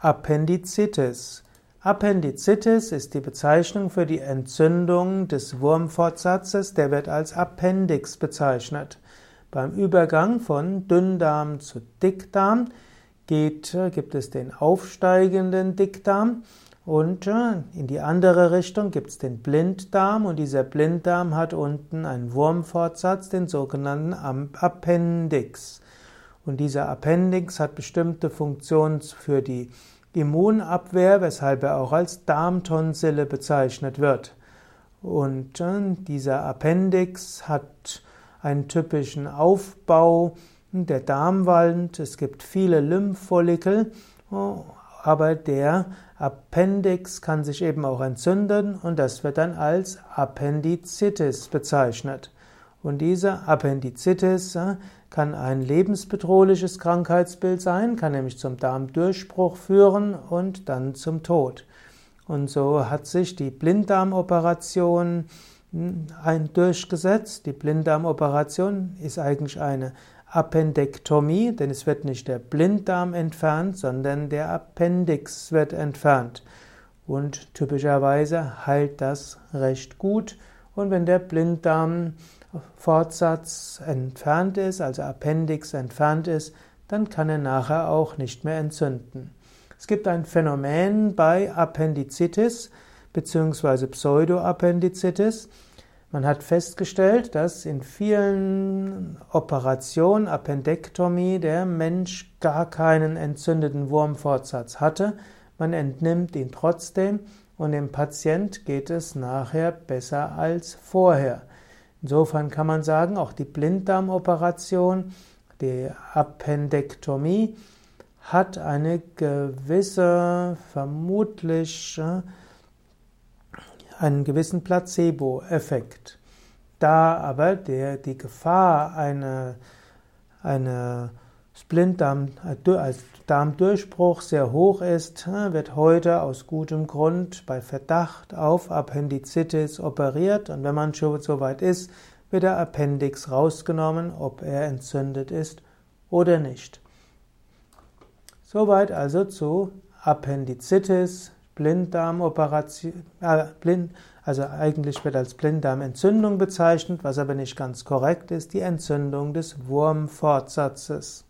Appendizitis. Appendizitis ist die Bezeichnung für die Entzündung des Wurmfortsatzes, der wird als Appendix bezeichnet. Beim Übergang von Dünndarm zu Dickdarm geht, gibt es den aufsteigenden Dickdarm und in die andere Richtung gibt es den Blinddarm und dieser Blinddarm hat unten einen Wurmfortsatz, den sogenannten Appendix. Und dieser Appendix hat bestimmte Funktionen für die Immunabwehr, weshalb er auch als Darmtonsille bezeichnet wird. Und äh, dieser Appendix hat einen typischen Aufbau der Darmwand. Es gibt viele Lymphfollikel, aber der Appendix kann sich eben auch entzünden und das wird dann als Appendizitis bezeichnet. Und diese Appendizitis äh, kann ein lebensbedrohliches Krankheitsbild sein, kann nämlich zum Darmdurchbruch führen und dann zum Tod. Und so hat sich die Blinddarmoperation hm, durchgesetzt. Die Blinddarmoperation ist eigentlich eine Appendektomie, denn es wird nicht der Blinddarm entfernt, sondern der Appendix wird entfernt. Und typischerweise heilt das recht gut. Und wenn der Blinddarm Fortsatz entfernt ist, also Appendix entfernt ist, dann kann er nachher auch nicht mehr entzünden. Es gibt ein Phänomen bei Appendizitis bzw. Pseudoappendizitis. Man hat festgestellt, dass in vielen Operationen, Appendektomie, der Mensch gar keinen entzündeten Wurmfortsatz hatte. Man entnimmt ihn trotzdem und dem Patient geht es nachher besser als vorher. Insofern kann man sagen, auch die Blinddarmoperation, die Appendektomie, hat eine gewisse, vermutlich äh, einen gewissen Placebo-Effekt. Da aber der, die Gefahr eine, eine Blinddarm, als Darmdurchbruch sehr hoch ist, wird heute aus gutem Grund bei Verdacht auf Appendizitis operiert und wenn man schon so weit ist, wird der Appendix rausgenommen, ob er entzündet ist oder nicht. Soweit also zu Appendizitis, Blinddarmoperation, äh, also eigentlich wird als Blinddarmentzündung bezeichnet, was aber nicht ganz korrekt ist, die Entzündung des Wurmfortsatzes.